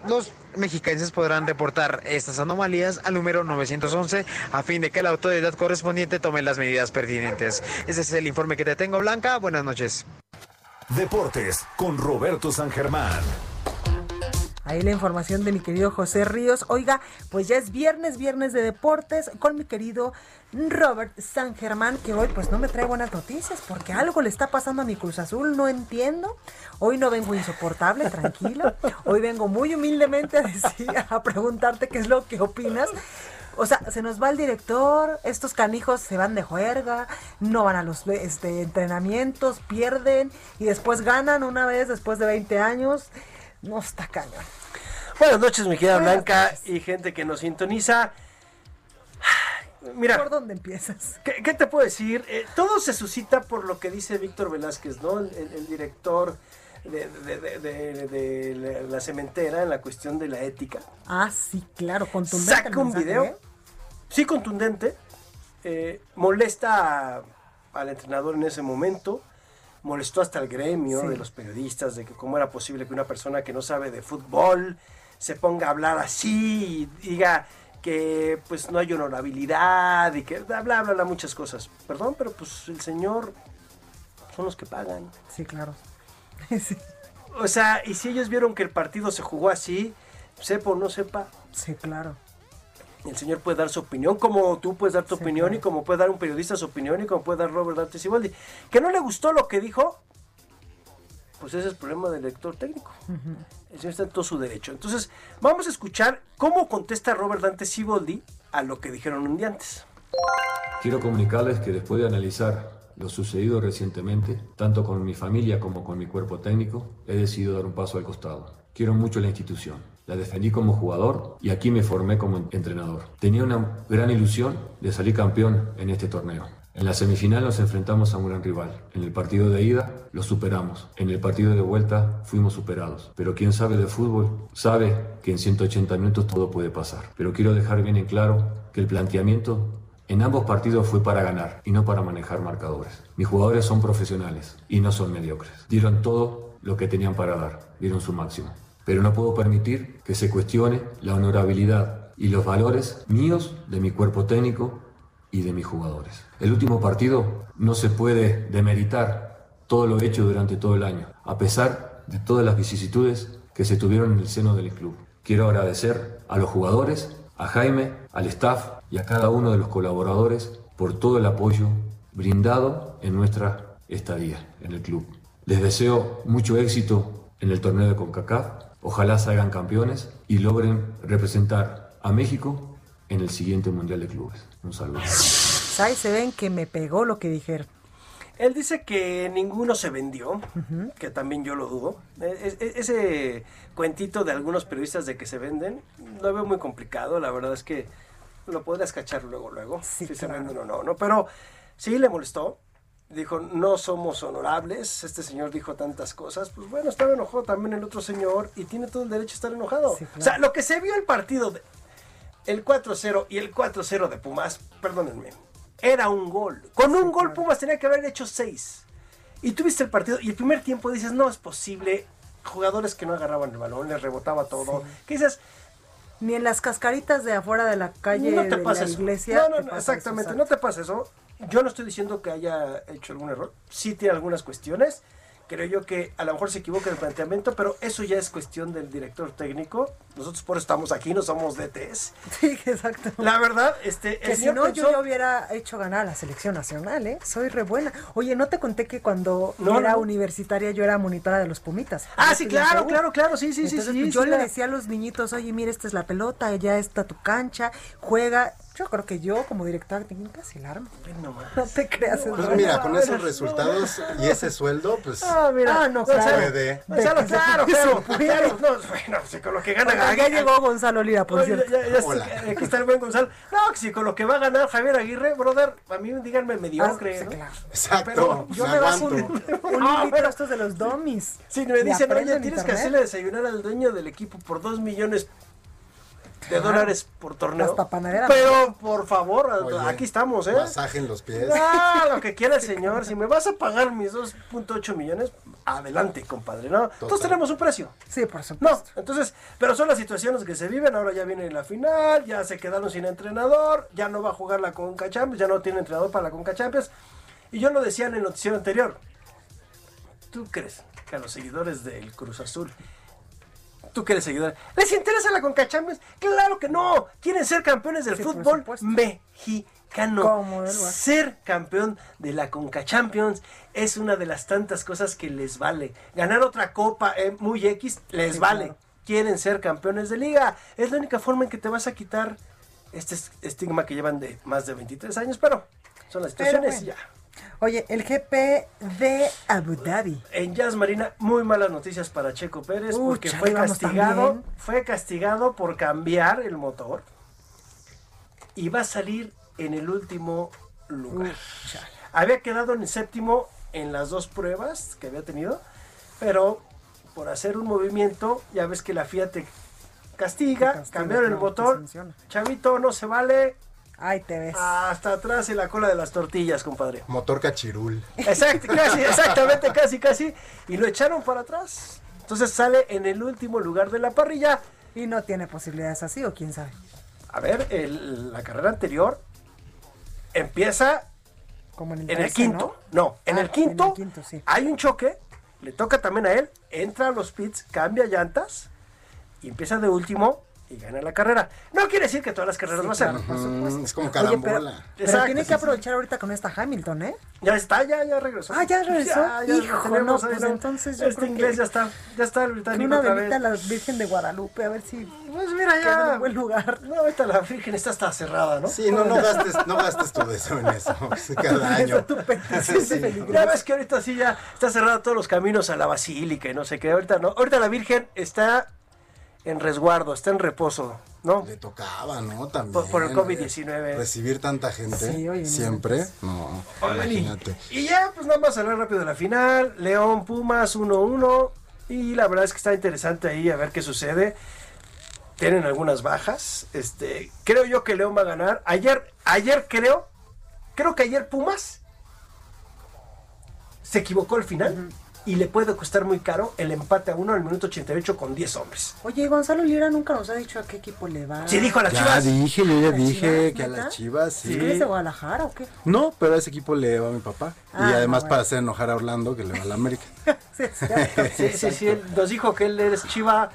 los mexicanos podrán reportar estas anomalías al número 911 a fin de que la autoridad correspondiente tome las medidas pertinentes. Ese es el informe que te tengo, Blanca. Buenas noches. Deportes con Roberto San Germán. Ahí la información de mi querido José Ríos. Oiga, pues ya es viernes, viernes de deportes con mi querido Robert San Germán, que hoy pues no me trae buenas noticias porque algo le está pasando a mi Cruz Azul, no entiendo. Hoy no vengo insoportable, tranquilo. Hoy vengo muy humildemente a, decir, a preguntarte qué es lo que opinas. O sea, se nos va el director, estos canijos se van de juerga, no van a los este, entrenamientos, pierden y después ganan una vez después de 20 años. No está cañón. Buenas noches, mi querida Blanca y gente que nos sintoniza. Mira, ¿por dónde empiezas? ¿Qué, te puedo decir? Eh, todo se suscita por lo que dice Víctor Velázquez, ¿no? El, director de, la cementera en la cuestión de la ética. Ah, sí, claro, contundente. Saca un video, ¿eh? sí, contundente, eh, molesta al entrenador en ese momento molestó hasta el gremio de los periodistas de que cómo era posible que una persona que no sabe de fútbol se ponga a hablar así y diga que pues no hay honorabilidad y que bla bla bla, muchas cosas. Perdón, pero pues el señor son los que pagan. Sí, claro. O sea, y si ellos vieron que el partido se jugó así, sepa o no sepa. Sí, claro el señor puede dar su opinión, como tú puedes dar tu opinión y como puede dar un periodista su opinión y como puede dar Robert Dante Siboldi. Que no le gustó lo que dijo, pues ese es el problema del lector técnico. El señor está en todo su derecho. Entonces, vamos a escuchar cómo contesta Robert Dante Siboldi a lo que dijeron un día antes. Quiero comunicarles que después de analizar lo sucedido recientemente, tanto con mi familia como con mi cuerpo técnico, he decidido dar un paso al costado. Quiero mucho la institución la defendí como jugador y aquí me formé como entrenador. Tenía una gran ilusión de salir campeón en este torneo. En la semifinal nos enfrentamos a un gran rival. En el partido de ida lo superamos. En el partido de vuelta fuimos superados. Pero quien sabe de fútbol sabe que en 180 minutos todo puede pasar. Pero quiero dejar bien en claro que el planteamiento en ambos partidos fue para ganar y no para manejar marcadores. Mis jugadores son profesionales y no son mediocres. Dieron todo lo que tenían para dar. Dieron su máximo pero no puedo permitir que se cuestione la honorabilidad y los valores míos, de mi cuerpo técnico y de mis jugadores. El último partido no se puede demeritar todo lo hecho durante todo el año, a pesar de todas las vicisitudes que se tuvieron en el seno del club. Quiero agradecer a los jugadores, a Jaime, al staff y a cada uno de los colaboradores por todo el apoyo brindado en nuestra estadía en el club. Les deseo mucho éxito en el torneo de CONCACAF Ojalá salgan campeones y logren representar a México en el siguiente Mundial de Clubes. Un saludo. Ahí se ven que me pegó lo que dijeron. Él dice que ninguno se vendió, que también yo lo dudo. E, e, ese cuentito de algunos periodistas de que se venden, lo veo muy complicado. La verdad es que lo podrías cachar luego, luego, si se venden o no, ¿no? Pero sí le molestó dijo, no somos honorables, este señor dijo tantas cosas, pues bueno, estaba enojado también el otro señor y tiene todo el derecho a estar enojado. O sea, lo que se vio el partido el 4-0 y el 4-0 de Pumas, perdónenme, era un gol. Con un gol Pumas tenía que haber hecho 6. Y tuviste el partido y el primer tiempo dices, no es posible. Jugadores que no agarraban el balón, les rebotaba todo. ¿Qué dices? Ni en las cascaritas de afuera de la calle no te de pasa la eso. iglesia. No, no, no, exactamente, eso, no te pasa eso. Yo no estoy diciendo que haya hecho algún error. Sí tiene algunas cuestiones. Creo yo que a lo mejor se equivoca el planteamiento, pero eso ya es cuestión del director técnico. Nosotros por eso estamos aquí, no somos DTs. Sí, exacto. La verdad, este, Que si no, yo pensó- ya hubiera hecho ganar a la selección nacional, ¿eh? Soy re buena. Oye, ¿no te conté que cuando No, era no. universitaria yo era monitora de los Pumitas? Ah, Yo sí, claro, claro, claro, sí, sí, sí, Entonces, sí, pues, yo sí, le decía a los niñitos, oye, mira, esta es la pelota, ya está tu cancha, juega. Yo creo que yo, como directora técnica, sí la armo. No, te creas. es Pues mira, con esos resultados y ese sueldo, pues Ah, mira. Ah, no, claro. puede. Gonzalo, claro, de- claro. se claro, no, bueno, sí, con lo que gana. Oiga, ya llegó Gonzalo Lira, por Oye, cierto. ya- ya está- aquí está el buen Gonzalo. No, si con lo que va a ganar Javier Aguirre, brother, a mí díganme mediocre. Ah, sí, ¿no? claro. Exacto. Pero Yo me me bajo un, un Ah, pero- estos de los dummies. Si me dicen, oye, en tienes que hacerle desayunar al dueño del equipo por dos millones de dólares por torneo. Hasta panadera. Pero, por favor, Oye, aquí estamos, ¿eh? Masaje en los pies. Ah, lo que quiera el señor. Si me vas a pagar mis 2.8 millones, adelante, compadre, ¿no? Todos tenemos un precio. Sí, por supuesto. No, entonces, pero son las situaciones que se viven. Ahora ya viene la final, ya se quedaron sin entrenador, ya no va a jugar la Conca Champions, ya no tiene entrenador para la Conca Champions. Y yo lo decía en el noticiero anterior. ¿Tú crees que a los seguidores del Cruz Azul, tú que eres seguidor, les interesa la Conca Champions? Claro que no. Quieren ser campeones del Sí, fútbol mexicano. Lugar. Ser campeón de la Conca Champions es una de las tantas cosas que les vale. Ganar otra copa eh, muy X les Sí, vale. claro. Quieren ser campeones de liga. Es la única forma en que te vas a quitar este es- estigma que llevan de más de 23 años, pero son las situaciones y bueno. ya. Oye, el GP de Abu Dhabi. En Jazz Marina, muy malas noticias para Checo Pérez Uh, porque chale, fue castigado, fue castigado por cambiar el motor y va a salir en el último lugar. había quedado en el séptimo en las dos pruebas que había tenido, pero por hacer un movimiento, ya ves que la FIA te castiga, castiga, cambiaron el motor, chavito, no se vale, Ahí te ves. hasta atrás en la cola de las tortillas, compadre. Motor cachirul. Exacto, casi, exactamente, casi, casi. Y lo echaron para atrás. Entonces sale en el último lugar de la parrilla. Y no tiene posibilidades así, o quién sabe. A ver, el- la carrera anterior empieza Como en el, en el 13, quinto. No, en Ah, el quinto, En el quinto, sí. hay un choque, le toca también a él, entra a los pits, cambia llantas y empieza de último y gana la carrera. No quiere decir que todas las carreras Sí, va a ser. claro, por supuesto. Es como Oye, pero, carambola. pero Exacto, tiene sí, que aprovechar ahorita con esta Hamilton, ¿eh? Ya está, ya, ya regresó. Ah, ¿ya regresó? Ya, Hijo, tenemos no, ahí, pues entonces yo Este creo inglés que- ya está, ya está el británico una otra velita a vez. la Virgen de Guadalupe, a ver si Pues mira queda en ya. un buen lugar. No, ahorita la Virgen está hasta cerrada, ¿no? Sí, no, no gastes, no gastes tu deseo en eso. sí, Cada año. Sí. peligro. Ya ves que ahorita sí ya está cerrada todos los caminos a la basílica y no sé qué. Ahorita no. Ahorita la Virgen está en resguardo, está en reposo, ¿no? Le tocaba, ¿no? También. Por- por el eh, COVID-19. Recibir tanta gente. Sí, oye, siempre. No, y, imagínate. y ya, pues nada más hablar rápido de la final. León Pumas 1-1. Y la verdad es que está interesante ahí a ver qué sucede. Tienen algunas bajas. Este, creo yo que León va a ganar. Ayer, ayer creo, creo que ayer Pumas se equivocó al final. Y le puede costar muy caro el empate a uno al minuto 88 con 10 hombres. Oye, Gonzalo Lira nunca nos ha dicho a qué equipo le va. Sí, dijo a las Ya chivas. dije, yo ya ¿Las dije Chivas, que a las chivas, ¿Es sí. que eres de Guadalajara o qué? No, pero a ese equipo le va a mi papá. Ah, y además no, para hacer enojar a Orlando, que le va a la América. Sí. Sí, sí, sí, él nos dijo que él es chiva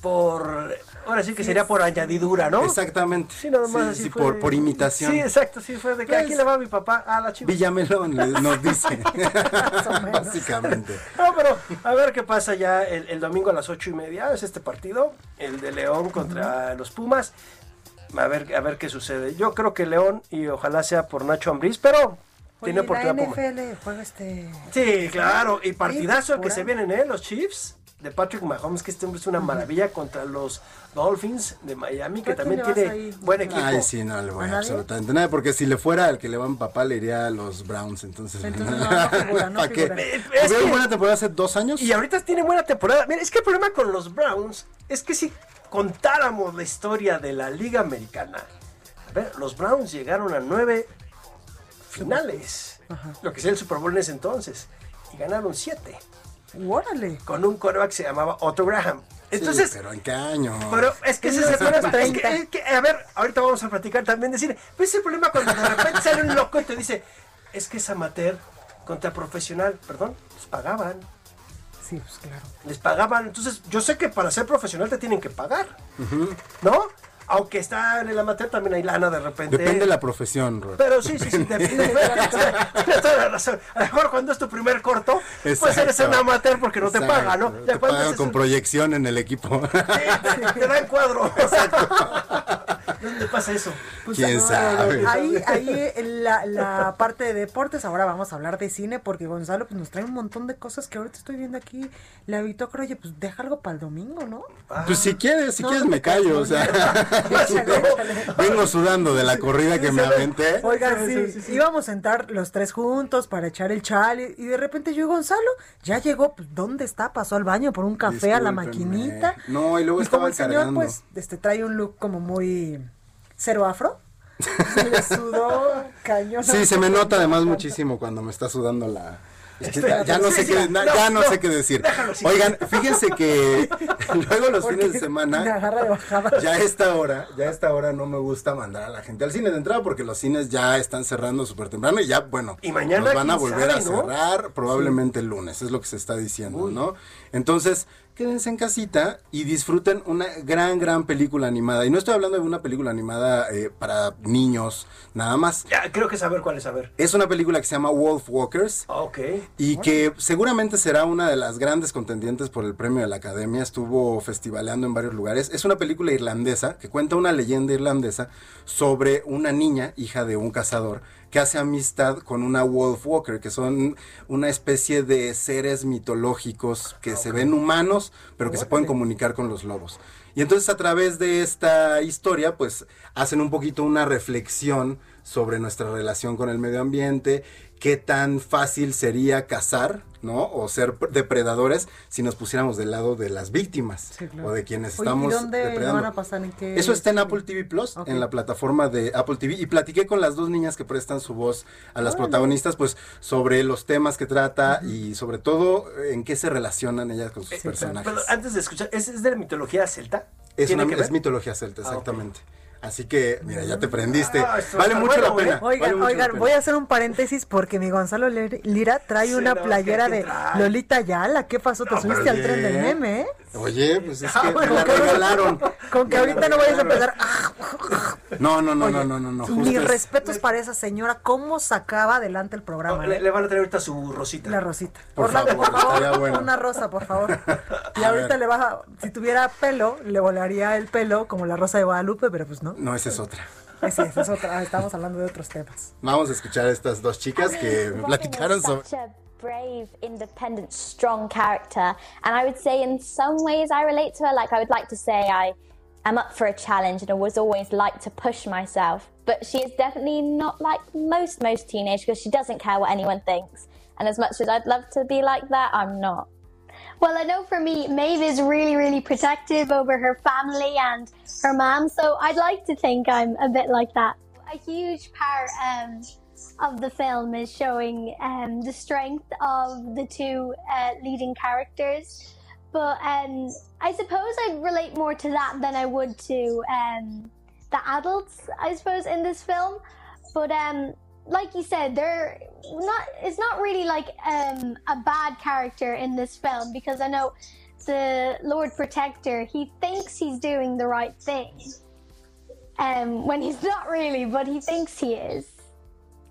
por. Ahora sí que sería por añadidura, ¿no? Exactamente. Sí, nada más Sí, así sí, fue. por, por imitación. Sí, exacto, sí, fue de que Pues, aquí le va mi papá a la chiva. Villamelón nos dice. Básicamente. No, pero a ver qué pasa ya el, el domingo a las ocho y media. Es este partido, el de León contra los Pumas. A ver, a ver qué sucede. Yo creo que León y ojalá sea por Nacho Ambriz, pero tiene Oye, la oportunidad Pumas. NFL juega este... Sí, claro. Y partidazo que se vienen, ¿eh? Los Chiefs de Patrick Mahomes, que este hombre es una maravilla contra los Dolphins de Miami, que ¿A quién también tiene buen equipo. Ay, sí, no le voy ¿A absolutamente nada, porque si le fuera al que le va a mi papá, le iría a los Browns. Entonces, Entonces, no, no figura, no figura. Es ¿Tuvieron que- buena temporada hace dos años? Y ahorita tiene buena temporada. Mira, es que el problema con los Browns es que si contáramos la historia de la Liga Americana, a ver, los Browns llegaron a nueve finales, lo que sea el Super Bowl en ese entonces, y ganaron siete. ¡Órale! Con un quarterback que se llamaba Otto Graham. Entonces, Sí, pero ¿en qué año? pero es que ese es el problema. Es que, es que, a ver, ahorita vamos a platicar también de cine. Pero ese es el problema cuando de repente sale un loco y te dice, es que es amateur contra profesional. Perdón, les pagaban. Sí, pues claro. Les pagaban. Entonces, yo sé que para ser profesional te tienen que pagar, ¿no? Aunque está en el amateur también hay lana de repente. Depende de la profesión, Robert. Pero sí, sí, sí, depende. Tienes toda la razón. A lo mejor cuando es tu primer corto, pues eres un Exacto. amateur porque no te Exacto. pagan, ¿no? Te pagan con un- proyección en el equipo. te dan cuadro. ¿Dónde pasa eso? Pues, ¿Quién no, sabe? Ahí, ahí en la, la parte de deportes, ahora vamos a hablar de cine porque Gonzalo pues, nos trae un montón de cosas que ahorita estoy viendo aquí. La bitácora, oye, pues deja algo para el domingo, ¿no? Pues si quieres, si No, quieres no me callo, o sea, vengo sudando de la corrida que me aventé. Oigan, sí, íbamos a entrar los tres juntos para echar el chal y, y de repente yo, Gonzalo, ya llegó, pues, ¿dónde está? Pasó al baño por un café a la maquinita. No, y luego como estaba el señor, pues, este, trae un look como muy cero afro. Se le sudó cañón. Sí, se me nota además muchísimo cuando me está sudando la... Es que ya, ya no sé qué, no, ya no, no, sé qué decir. Oigan, fíjense que luego los Porque fines de semana, ya a esta hora, ya a esta hora no me gusta mandar a la gente al cine de entrada porque los cines ya están cerrando súper temprano y ya, bueno, Y mañana, nos van a volver a cerrar probablemente el lunes, es lo que se está diciendo, ¿no? Entonces, quédense en casita y disfruten una gran, gran película animada. Y no estoy hablando de una película animada eh, para niños, nada más. Ya, creo que saber cuál es saber. Es una película que se llama Wolf Walkers. Ok. Y que seguramente será una de las grandes contendientes por el premio de la Academia. Estuvo festivaleando en varios lugares. Es una película irlandesa que cuenta una leyenda irlandesa sobre una niña, hija de un cazador, que hace amistad con una Wolf Walker, que son una especie de seres mitológicos que se ven humanos, pero que se pueden comunicar con los lobos. Y entonces a través de esta historia, pues hacen un poquito una reflexión sobre nuestra relación con el medio ambiente, qué tan fácil sería cazar, ¿no? O ser depredadores si nos pusiéramos del lado de las víctimas Sí, claro. o de quienes Oye, estamos ¿y dónde depredando. van a pasar? ¿En qué? Eso está en Apple TV Plus, Ok. en la plataforma de Apple TV. Y platiqué con las dos niñas que prestan su voz a las protagonistas, pues sobre los temas que trata y sobre todo eh, en qué se relacionan ellas con sus personajes. Pero antes de escuchar, ¿es, es de la mitología celta? Es, ¿Tiene una, es mitología celta, Ah, ok. Así que, mira, ya te prendiste. Ah, esto vale mucho bueno, la pena. ¿eh? Oigan, vale mucho la oigan, pena. voy a hacer un paréntesis porque mi Gonzalo Lir- Lira trae Sí, una no, playera de. Lolita Yala. ¿Qué pasó? Te No, subiste al tren del meme, ¿eh? Oye, pues es Ah, que me la regalaron. Con que ahorita no vayas a empezar. ah, No, no, no, Oye, no, no, no, no. Mis respetos para esa señora. ¿Cómo sacaba adelante el programa? Le, eh? le van a traer ahorita su rosita. La rosita. Por Orlando, favor, por favor, estaría bueno. una rosa, por favor. Y A ahorita ver. le baja, si tuviera pelo, le volaría el pelo como la rosa de Guadalupe, pero pues no. No, esa es otra. Esa es otra. Estamos hablando de otros temas. Vamos a escuchar a estas dos chicas que me platicaron sobre... such a brave, independent, strong character. And I would say, in some ways, I relate to her. Like, I would like to say I am up for a challenge and I was always like to push myself. But she is definitely not like most, most teenage because she doesn't care what anyone thinks. And as much as I'd love to be like that, I'm not. Well, I know for me, Maeve is really, really protective over her family and her mom, so I'd like to think I'm a bit like that. A huge part um, of the film is showing um, the strength of the two uh, leading characters, but um, I suppose I relate more to that than I would to um, the adults, I suppose, in this film. But um, like you said, they're not. It's not really like um, a bad character in this film because I know the Lord Protector. He thinks he's doing the right thing, um, when he's not really, but he thinks he is.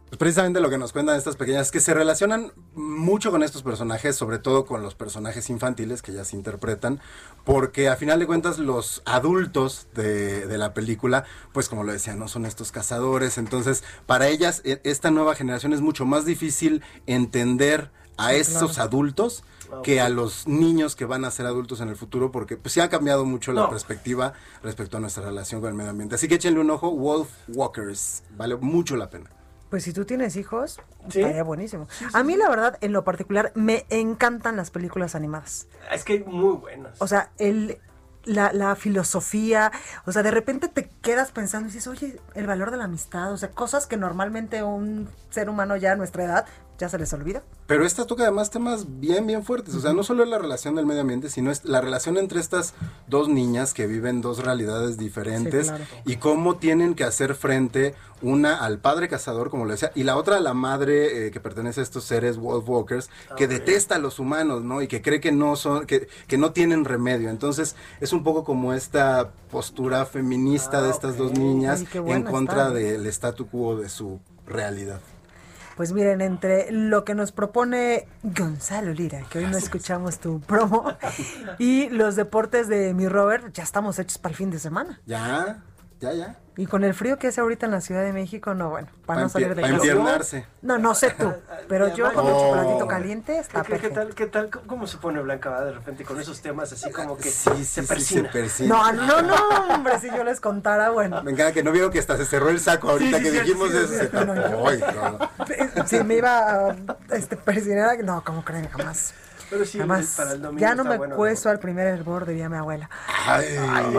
Pues precisamente lo que nos cuentan estas pequeñas es que se relacionan mucho con estos personajes, sobre todo con los personajes infantiles que se interpretan, porque a final de cuentas los adultos de, de la película, pues como lo decía, no son estos cazadores, entonces para ellas e- esta nueva generación es mucho más difícil entender a Sí, claro. adultos que a los niños que van a ser adultos en el futuro, porque pues sí ha cambiado mucho la perspectiva respecto a nuestra relación con el medio ambiente. Así que échenle un ojo, Wolf Walkers, vale mucho la pena. Pues si tú tienes hijos, ¿Sí? estaría buenísimo. A mí, la verdad, en lo particular, me encantan las películas animadas. Es que muy buenas. O sea, el, la, la filosofía, o sea, de repente te quedas pensando y dices, oye, el valor de la amistad, o sea, cosas que normalmente un ser humano ya a nuestra edad ya se les olvida. Pero esta toca además temas bien, bien fuertes. O sea, no solo es la relación del medio ambiente, sino es la relación entre estas dos niñas que viven dos realidades diferentes Sí, claro. y cómo tienen que hacer frente una al padre cazador, como lo decía, y la otra a la madre eh, que pertenece a estos seres wolf walkers, que detesta a los humanos, ¿no? Y que cree que no son, que, que no tienen remedio. Entonces, es un poco como esta postura feminista de estas dos niñas Ay, en contra está. del statu quo de su realidad. Pues miren, entre lo que nos propone Gonzalo Lira, que hoy no escuchamos tu promo, y los deportes de mi Robert, ya estamos hechos para el fin de semana. Ya, ya, ya. Y con el frío que hace ahorita en la Ciudad de México, no, bueno, para no salir de casa. empiernarse. No, no sé tú, pero yo con un Oh. chocolatito caliente está ¿Qué, qué perfecto. tal, qué tal, cómo se pone Blanca va de repente con esos temas así como que Sí, sí, se sí, persina? se persina. No, no, no, hombre, si yo les contara, bueno. Me encanta que no vieron que hasta se cerró el saco ahorita Sí, que dijimos sí, eso. sí, se sí, no, Ay, no. Si me iba a este, persinar, no, ¿cómo creen? Jamás. Pero sí, Jamás. para el domingo ya no me bueno, cuesto al primer hervor, diría mi abuela. Ay,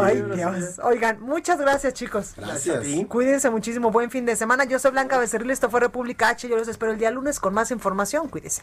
Ay, Dios. Oigan, muchas gracias, chicos. Gracias. Cuídense muchísimo. Buen fin de semana. Yo soy Blanca Becerril. Esto fue República H. Yo los espero el día lunes con más información. Cuídense.